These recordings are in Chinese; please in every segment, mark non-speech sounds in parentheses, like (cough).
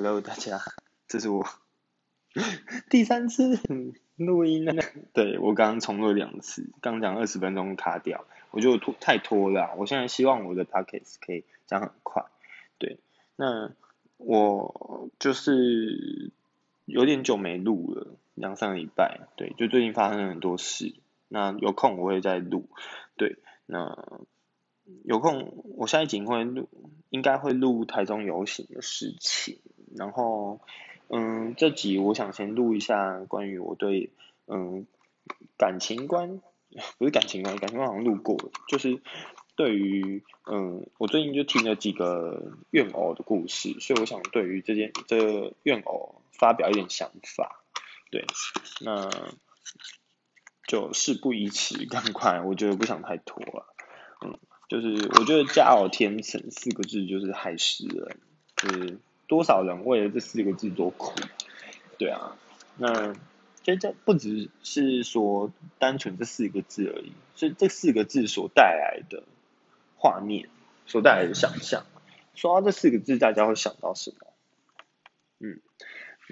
Hello，大家，这是我 (laughs) 第三次 (laughs) 录音了。(laughs) 对我刚刚重录两次，刚讲二十分钟卡掉，我觉得拖太拖了。我现在希望我的 Pockets 可以讲很快。对，那我就是有点久没录了，两三个礼拜。对，就最近发生了很多事，那有空我会再录。对，那有空我下一集会录，应该会录台中游行的事情。然后，嗯，这集我想先录一下关于我对嗯感情观，(laughs) 不是感情观，感情观好像录过，就是对于嗯我最近就听了几个怨偶的故事，所以我想对于这件这怨偶发表一点想法，对，那就事不宜迟，赶快，我觉得不想太拖了，嗯，就是我觉得家有天成四个字就是害死人，就是。多少人为了这四个字多苦，对啊，那其实这不只是说单纯这四个字而已，是这四个字所带来的画面，所带来的想象。说到这四个字，大家会想到什么？嗯，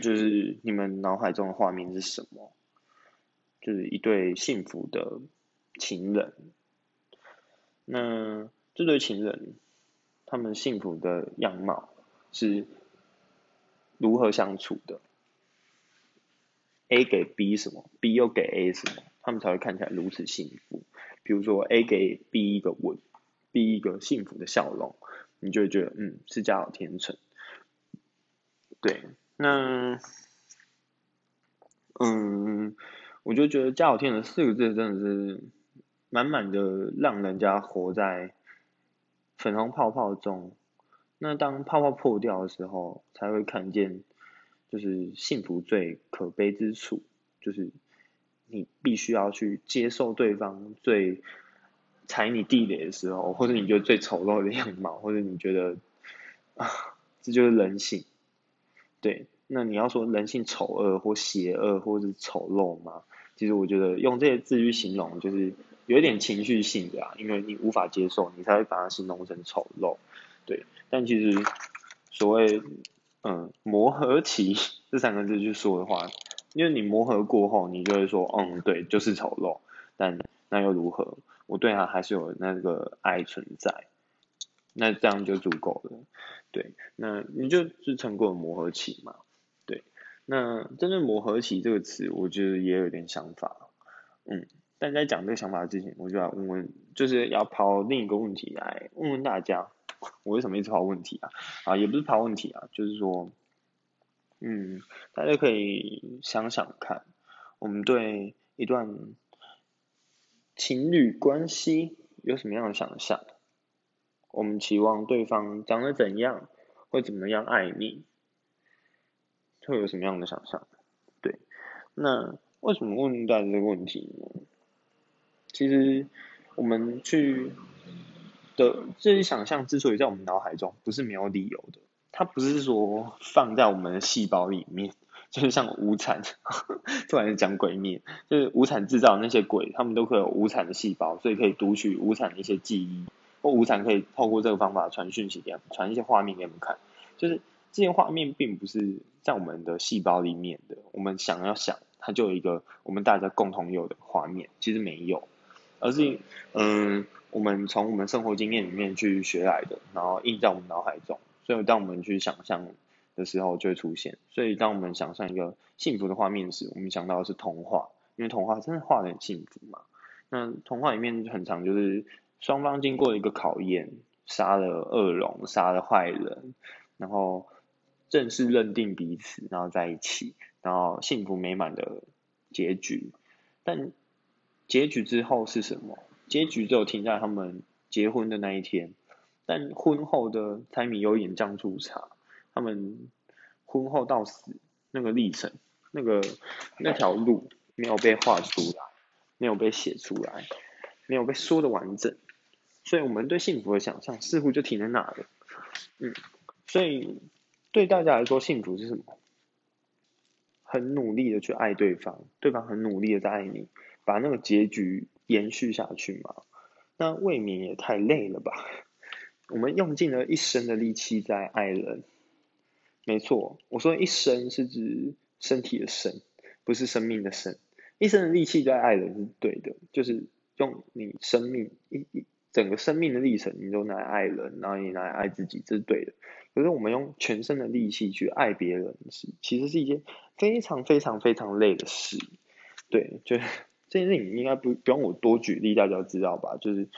就是你们脑海中的画面是什么？就是一对幸福的情人。那这对情人，他们幸福的样貌是？如何相处的？A 给 B 什么，B 又给 A 什么，他们才会看起来如此幸福。比如说 A 给 B 一个吻，B 一个幸福的笑容，你就会觉得嗯是家有天成。对，那嗯，我就觉得家有天成四个字真的是满满的让人家活在粉红泡泡中。那当泡泡破掉的时候，才会看见，就是幸福最可悲之处，就是你必须要去接受对方最踩你地雷的时候，或者你觉得最丑陋的样貌，或者你觉得啊，这就是人性。对，那你要说人性丑恶或邪恶或者是丑陋吗？其实我觉得用这些字去形容，就是有一点情绪性的啊，因为你无法接受，你才会把它形容成丑陋。对，但其实所谓嗯磨合期这三个字去说的话，因为你磨合过后，你就会说嗯对，就是丑陋，但那又如何？我对他还是有那个爱存在，那这样就足够了。对，那你就是撑过磨合期嘛？对，那真正磨合期这个词，我觉得也有点想法，嗯，但在讲这个想法之前，我就要问问，就是要抛另一个问题来问问大家。我为什么一直抛问题啊？啊，也不是抛问题啊，就是说，嗯，大家可以想想看，我们对一段情侣关系有什么样的想象？我们期望对方长得怎样，会怎么样爱你，会有什么样的想象？对，那为什么问大家这个问题呢？其实我们去。的这些想象之所以在我们脑海中，不是没有理由的。它不是说放在我们的细胞里面，就是像无产，(laughs) 突然讲鬼灭，就是无产制造那些鬼，他们都会有无产的细胞，所以可以读取无产的一些记忆，或无产可以透过这个方法传讯息给他们，传一些画面给我们看。就是这些画面并不是在我们的细胞里面的，我们想要想，它就有一个我们大家共同有的画面，其实没有，而是嗯。我们从我们生活经验里面去学来的，然后印在我们脑海中，所以当我们去想象的时候就会出现。所以当我们想象一个幸福的画面时，我们想到的是童话，因为童话真的画的很幸福嘛。那童话里面很长，就是双方经过一个考验，杀了恶龙，杀了坏人，然后正式认定彼此，然后在一起，然后幸福美满的结局。但结局之后是什么？结局只有停在他们结婚的那一天，但婚后的柴米油盐酱醋茶，他们婚后到死那个历程，那个那条路没有被画出来，没有被写出来，没有被说的完整，所以我们对幸福的想象似乎就停在那了。嗯，所以对大家来说，幸福是什么？很努力的去爱对方，对方很努力的在爱你，把那个结局。延续下去嘛？那未免也太累了吧？我们用尽了一生的力气在爱人，没错，我说一生是指身体的生，不是生命的生。一生的力气在爱人是对的，就是用你生命一一整个生命的历程，你都来爱人，然后你来爱自己，这是对的。可是我们用全身的力气去爱别人，是其实是一件非常非常非常累的事。对，就是这件事情应该不不用我多举例，大家知道吧？就是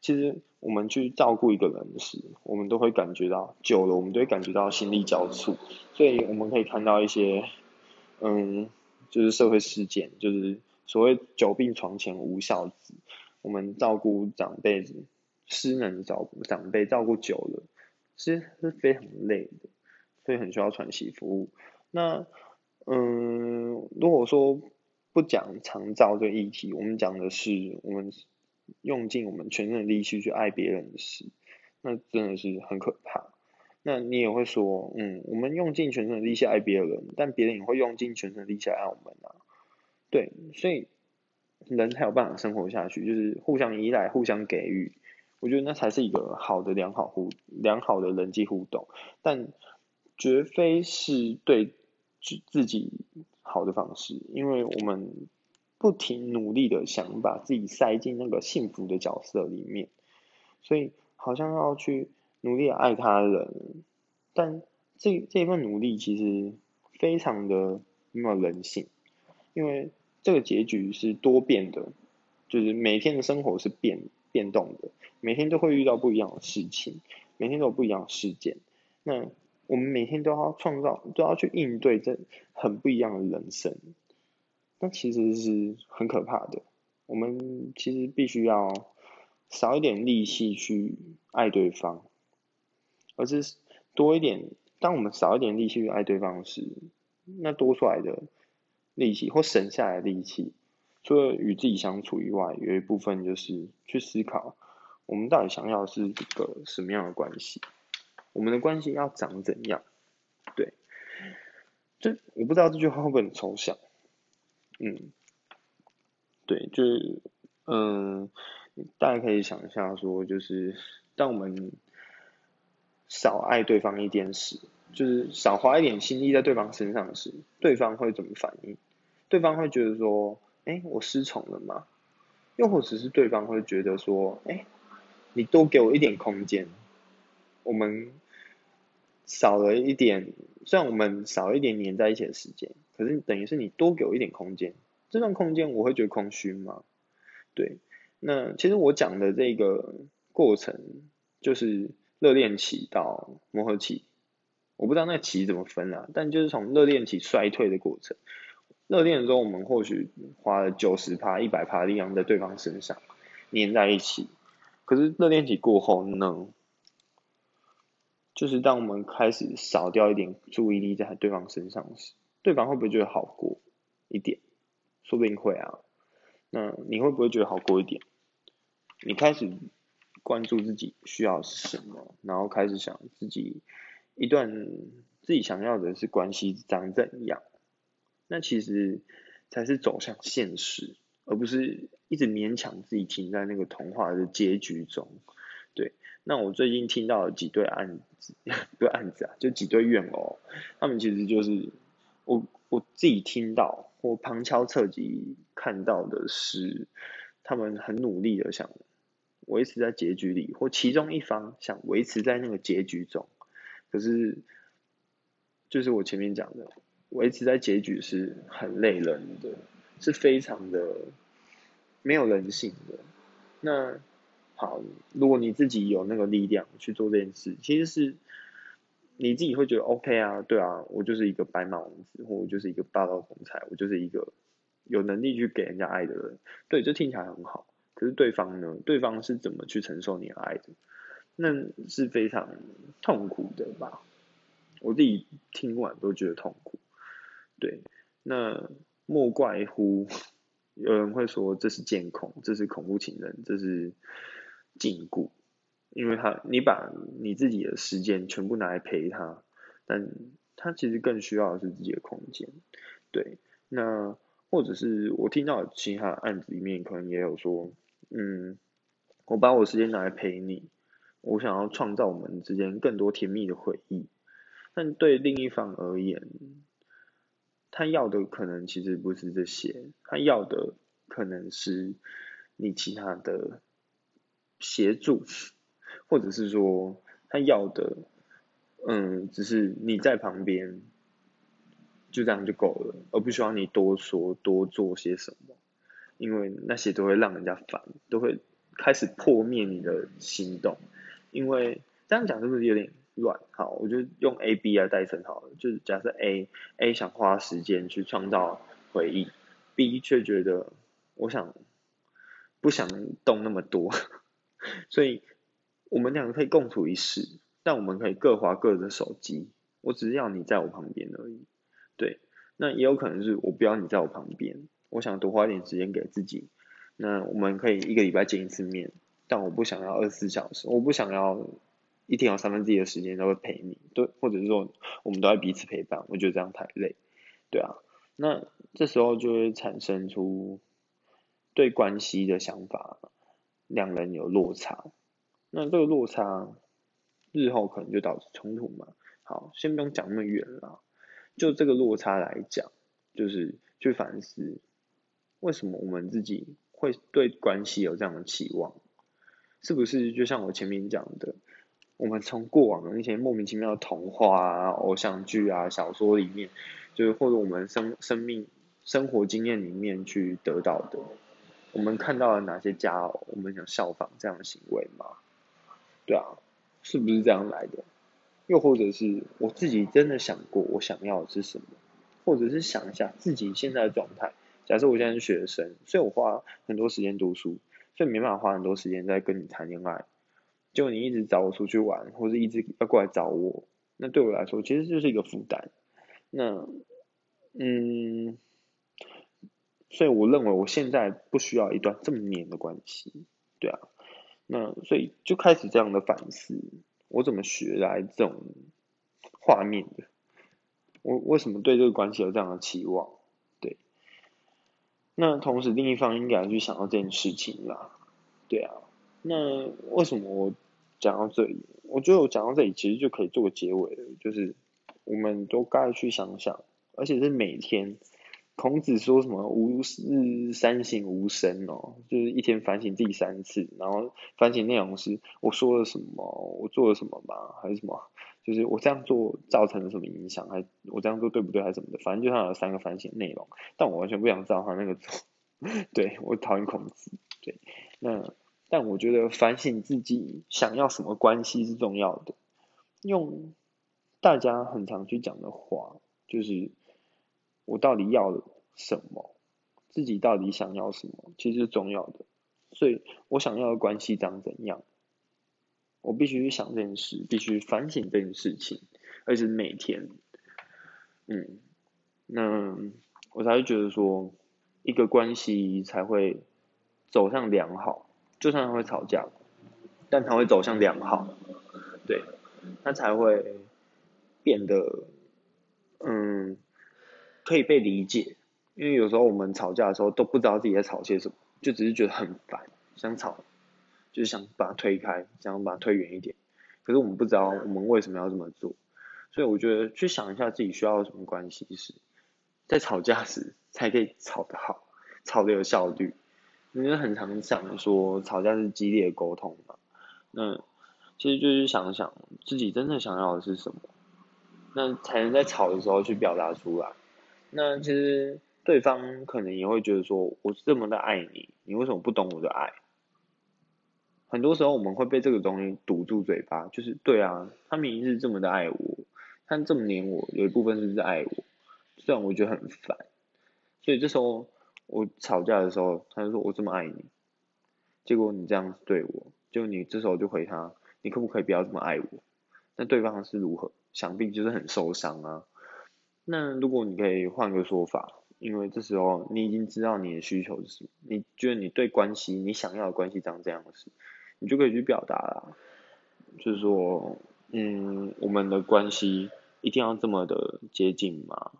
其实我们去照顾一个人时，我们都会感觉到久了，我们都会感觉到心力交瘁。所以我们可以看到一些，嗯，就是社会事件，就是所谓久病床前无孝子。我们照顾长辈子，失能照顾长辈，照顾久了。其实是非常累的，所以很需要喘息服务。那，嗯，如果说不讲长照这议题，我们讲的是我们用尽我们全身的力气去爱别人的事，那真的是很可怕。那你也会说，嗯，我们用尽全身的力气爱别人，但别人也会用尽全身的力气爱我们啊。对，所以人才有办法生活下去，就是互相依赖，互相给予。我觉得那才是一个好的良好互良好的人际互动，但绝非是对自自己好的方式，因为我们不停努力的想把自己塞进那个幸福的角色里面，所以好像要去努力爱他人，但这这份努力其实非常的没有人性，因为这个结局是多变的，就是每天的生活是变变动的。每天都会遇到不一样的事情，每天都有不一样的事件。那我们每天都要创造，都要去应对这很不一样的人生。那其实是很可怕的。我们其实必须要少一点力气去爱对方，而是多一点。当我们少一点力气去爱对方时，那多出来的力气或省下来的力气，除了与自己相处以外，有一部分就是去思考。我们到底想要是一个什么样的关系？我们的关系要长怎样？对，这我不知道这句话会不会很抽象。嗯，对，就是嗯，大家可以想一下，说就是当我们少爱对方一点时，就是少花一点心意在对方身上时，对方会怎么反应？对方会觉得说，哎，我失宠了吗？又或者是对方会觉得说，哎？你多给我一点空间，我们少了一点，虽然我们少一点黏在一起的时间，可是等于是你多给我一点空间，这段空间我会觉得空虚吗？对，那其实我讲的这个过程就是热恋期到磨合期，我不知道那期怎么分啊，但就是从热恋期衰退的过程，热恋的时候我们或许花了九十趴、一百趴力量在对方身上黏在一起。可是热恋期过后呢，就是当我们开始少掉一点注意力在对方身上时，对方会不会觉得好过一点？说不定会啊。那你会不会觉得好过一点？你开始关注自己需要是什么，然后开始想自己一段自己想要的是关系长怎样？那其实才是走向现实。而不是一直勉强自己停在那个童话的结局中，对。那我最近听到几对案子，(laughs) 不是案子啊，就几对怨偶，他们其实就是我我自己听到或旁敲侧击看到的是，他们很努力的想维持在结局里，或其中一方想维持在那个结局中，可是就是我前面讲的，维持在结局是很累人的。是非常的没有人性的。那好，如果你自己有那个力量去做这件事，其实是你自己会觉得 OK 啊，对啊，我就是一个白马王子，或我就是一个霸道总裁，我就是一个有能力去给人家爱的人。对，这听起来很好。可是对方呢？对方是怎么去承受你的爱的？那是非常痛苦的吧？我自己听完都觉得痛苦。对，那。莫怪乎有人会说这是监控，这是恐怖情人，这是禁锢，因为他你把你自己的时间全部拿来陪他，但他其实更需要的是自己的空间。对，那或者是我听到其他案子里面可能也有说，嗯，我把我时间拿来陪你，我想要创造我们之间更多甜蜜的回忆，但对另一方而言，他要的可能其实不是这些，他要的可能是你其他的协助，或者是说他要的，嗯，只是你在旁边，就这样就够了，而不需要你多说多做些什么，因为那些都会让人家烦，都会开始破灭你的心动，因为这样讲是不是有点？乱好，我就用 A B 来代称好了。就是假设 A A 想花时间去创造回忆，B 却觉得我想不想动那么多，所以我们两个可以共处一室，但我们可以各划各的手机。我只是要你在我旁边而已。对，那也有可能是我不要你在我旁边，我想多花一点时间给自己。那我们可以一个礼拜见一次面，但我不想要二十四小时，我不想要。一天有三分之一的时间都会陪你，对，或者是说我们都在彼此陪伴，我觉得这样太累，对啊，那这时候就会产生出对关系的想法，两人有落差，那这个落差日后可能就导致冲突嘛。好，先不用讲那么远了，就这个落差来讲，就是去反思为什么我们自己会对关系有这样的期望，是不是就像我前面讲的？我们从过往的那些莫名其妙的童话啊、偶像剧啊、小说里面，就是或者我们生生命生活经验里面去得到的，我们看到了哪些家偶，我们想效仿这样的行为吗？对啊，是不是这样来的？又或者是我自己真的想过我想要的是什么？或者是想一下自己现在的状态？假设我现在是学生，所以我花很多时间读书，所以没办法花很多时间在跟你谈恋爱。就你一直找我出去玩，或者一直要过来找我，那对我来说其实就是一个负担。那，嗯，所以我认为我现在不需要一段这么黏的关系，对啊。那所以就开始这样的反思，我怎么学来这种画面的？我为什么对这个关系有这样的期望？对。那同时另一方应该去想到这件事情啦，对啊。那为什么我？讲到这里，我觉得我讲到这里其实就可以做个结尾了，就是我们都该去想想，而且是每天。孔子说什么“吾日三省吾身”哦，就是一天反省自己三次，然后反省内容是我说了什么，我做了什么吗？还是什么？就是我这样做造成了什么影响？还我这样做对不对？还是什么的？反正就他有三个反省内容，但我完全不想照他那个做。(laughs) 对我讨厌孔子，对，那。但我觉得反省自己想要什么关系是重要的。用大家很常去讲的话，就是我到底要什么，自己到底想要什么，其实是重要的。所以我想要的关系长怎样，我必须去想这件事，必须反省这件事情，而且是每天。嗯，那我才会觉得说，一个关系才会走向良好。就算会吵架，但它会走向良好，对，它才会变得，嗯，可以被理解。因为有时候我们吵架的时候都不知道自己在吵些什么，就只是觉得很烦，想吵，就是想把它推开，想把它推远一点。可是我们不知道我们为什么要这么做，所以我觉得去想一下自己需要什么关系是，在吵架时才可以吵得好，吵得有效率。因为很常想说吵架是激烈沟通嘛，那其实就是想想自己真的想要的是什么，那才能在吵的时候去表达出来。那其实对方可能也会觉得说，我这么的爱你，你为什么不懂我的爱？很多时候我们会被这个东西堵住嘴巴，就是对啊，他明明是这么的爱我，他这么黏我，有一部分是不是爱我？虽然我觉得很烦，所以这时候。我吵架的时候，他就说我这么爱你，结果你这样子对我，就你这时候就回他，你可不可以不要这么爱我？那对方是如何？想必就是很受伤啊。那如果你可以换个说法，因为这时候你已经知道你的需求是什么，你觉得你对关系你想要的关系长这样子，你就可以去表达啦，就是说，嗯，我们的关系一定要这么的接近吗？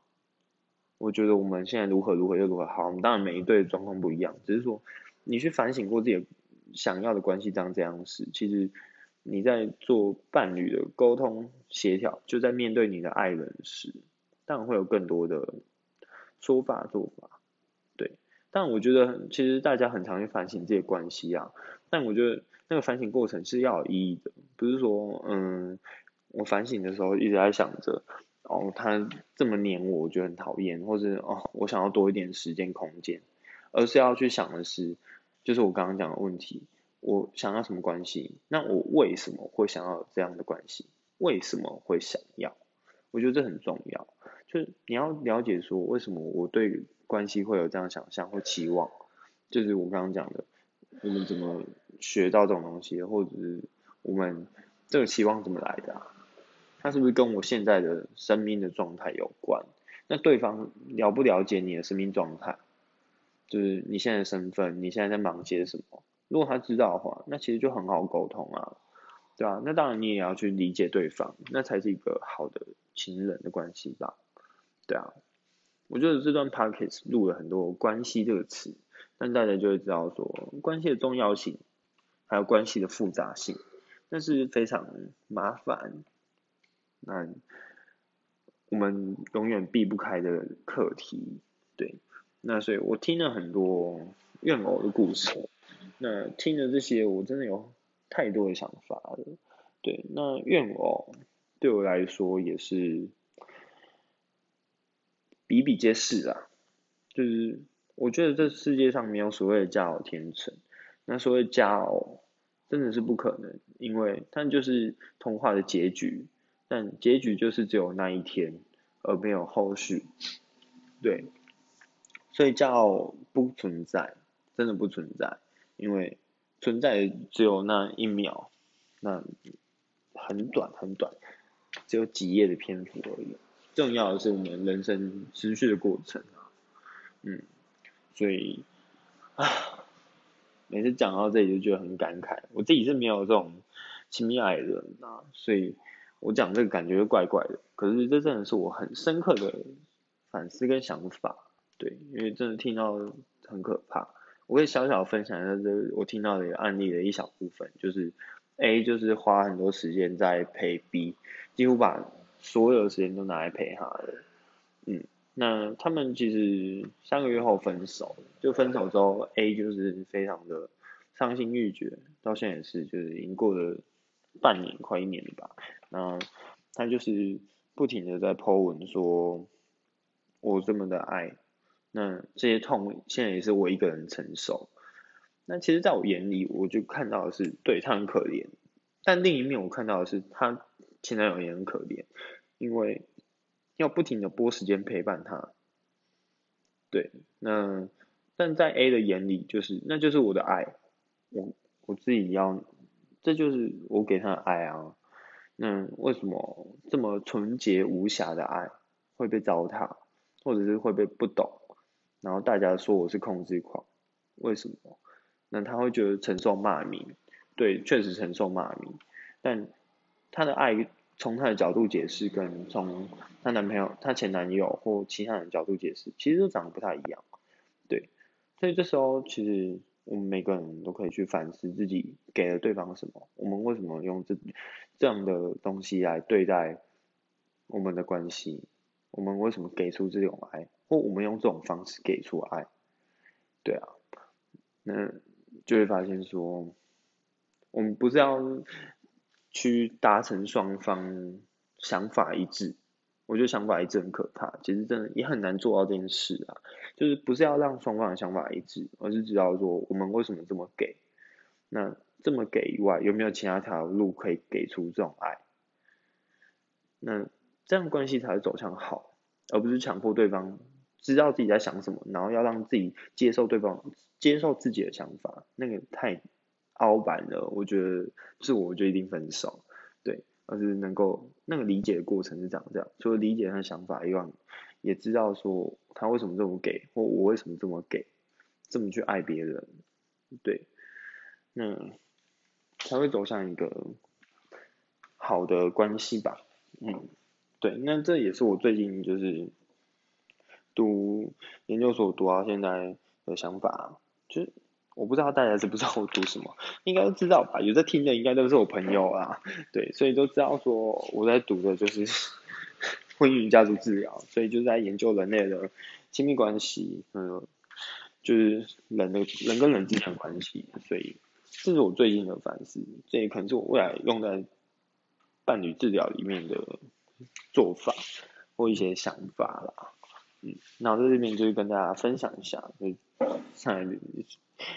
我觉得我们现在如何如何又如何好，当然每一对状况不一样，只是说你去反省过自己想要的关系长这样事，其实你在做伴侣的沟通协调，就在面对你的爱人时，当然会有更多的说法做法，对。但我觉得其实大家很常去反省这些关系啊，但我觉得那个反省过程是要有意义的，不是说嗯，我反省的时候一直在想着。哦，他这么黏我，我觉得很讨厌，或者哦，我想要多一点时间空间，而是要去想的是，就是我刚刚讲的问题，我想要什么关系？那我为什么会想要这样的关系？为什么会想要？我觉得这很重要，就是你要了解说，为什么我对关系会有这样想象或期望？就是我刚刚讲的，我们怎么学到这种东西，或者是我们这个期望怎么来的？它是不是跟我现在的生命的状态有关？那对方了不了解你的生命状态？就是你现在的身份，你现在在忙些什么？如果他知道的话，那其实就很好沟通啊，对啊？那当然你也要去理解对方，那才是一个好的情人的关系吧，对啊。我觉得这段 podcast 录了很多关系这个词，但大家就会知道说关系的重要性，还有关系的复杂性，那是非常麻烦。那我们永远避不开的课题，对。那所以我听了很多怨偶的故事，那听了这些，我真的有太多的想法了。对，那怨偶对我来说也是比比皆是啊。就是我觉得这世界上没有所谓的佳偶天成，那所谓佳偶真的是不可能，因为它就是童话的结局。但结局就是只有那一天，而没有后续，对，所以叫不存在，真的不存在，因为存在只有那一秒，那很短很短，只有几页的篇幅而已。重要的是我们人生持续的过程啊，嗯，所以啊，每次讲到这里就觉得很感慨，我自己是没有这种亲密爱人啊，所以。我讲这个感觉怪怪的，可是这真的是我很深刻的反思跟想法，对，因为真的听到很可怕。我可以小小分享一下这我听到的一个案例的一小部分，就是 A 就是花很多时间在陪 B，几乎把所有的时间都拿来陪他了，嗯，那他们其实三个月后分手，就分手之后 A 就是非常的伤心欲绝，到现在也是，就是已经过了半年快一年了吧。那他就是不停的在 po 文说，我这么的爱，那这些痛现在也是我一个人承受。那其实在我眼里，我就看到的是，对他很可怜，但另一面我看到的是，他前男友也很可怜，因为要不停的拨时间陪伴他。对，那但在 A 的眼里，就是那就是我的爱，我我自己要，这就是我给他的爱啊。那为什么这么纯洁无瑕的爱会被糟蹋，或者是会被不懂，然后大家说我是控制狂，为什么？那他会觉得承受骂名，对，确实承受骂名，但他的爱从他的角度解释，跟从他男朋友、他前男友或其他人角度解释，其实都长得不太一样，对，所以这时候其实。我们每个人都可以去反思自己给了对方什么，我们为什么用这这样的东西来对待我们的关系？我们为什么给出这种爱，或我们用这种方式给出爱？对啊，那就会发现说，我们不是要去达成双方想法一致。我觉得想法一致很可怕，其实真的也很难做到这件事啊。就是不是要让双方的想法一致，而是知道说我们为什么这么给。那这么给以外，有没有其他条路可以给出这种爱？那这样关系才会走向好，而不是强迫对方知道自己在想什么，然后要让自己接受对方接受自己的想法，那个太凹板了。我觉得是我就一定分手，对。而是能够那个理解的过程是长这样，除了理解他的想法以外，也知道说他为什么这么给，或我为什么这么给，这么去爱别人，对，那才会走向一个好的关系吧，嗯，对，那这也是我最近就是读研究所读到现在的想法，就是我不知道大家知不知道我读什么，应该都知道吧？有在听的应该都是我朋友啊，对，所以都知道说我在读的就是 (laughs) 婚姻家族治疗，所以就在研究人类的亲密关系，嗯，就是人的人跟人之间的关系，所以这是我最近的反思，这也可能是我未来用在伴侣治疗里面的做法或一些想法啦。那我在这边就是跟大家分享一下，就上来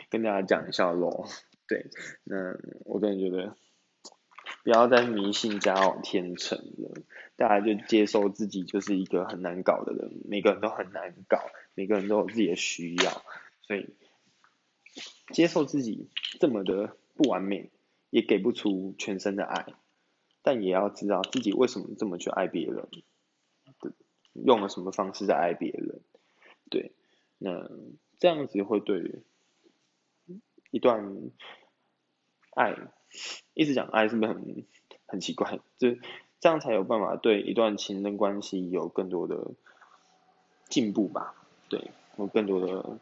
跟大家讲一下咯。对，那我个人觉得，不要再迷信家往天成了，大家就接受自己就是一个很难搞的人，每个人都很难搞，每个人都有自己的需要，所以接受自己这么的不完美，也给不出全身的爱，但也要知道自己为什么这么去爱别人。用了什么方式在爱别人？对，那这样子会对一段爱，一直讲爱是不是很很奇怪？(laughs) 就这样才有办法对一段情人关系有更多的进步吧？对，有更多的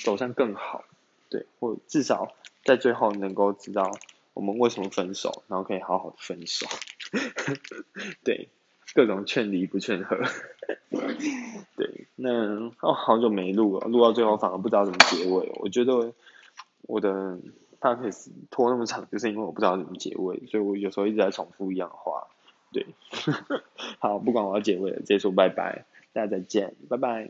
走向更好，对，或至少在最后能够知道我们为什么分手，然后可以好好的分手，(laughs) 对。各种劝离不劝和，(laughs) 对，那哦好久没录了，录到最后反而不知道怎么结尾。我觉得我的 podcast 拖那么长，就是因为我不知道怎么结尾，所以我有时候一直在重复一样话。对，(laughs) 好，不管我要结尾了，直接说拜拜，大家再见，拜拜。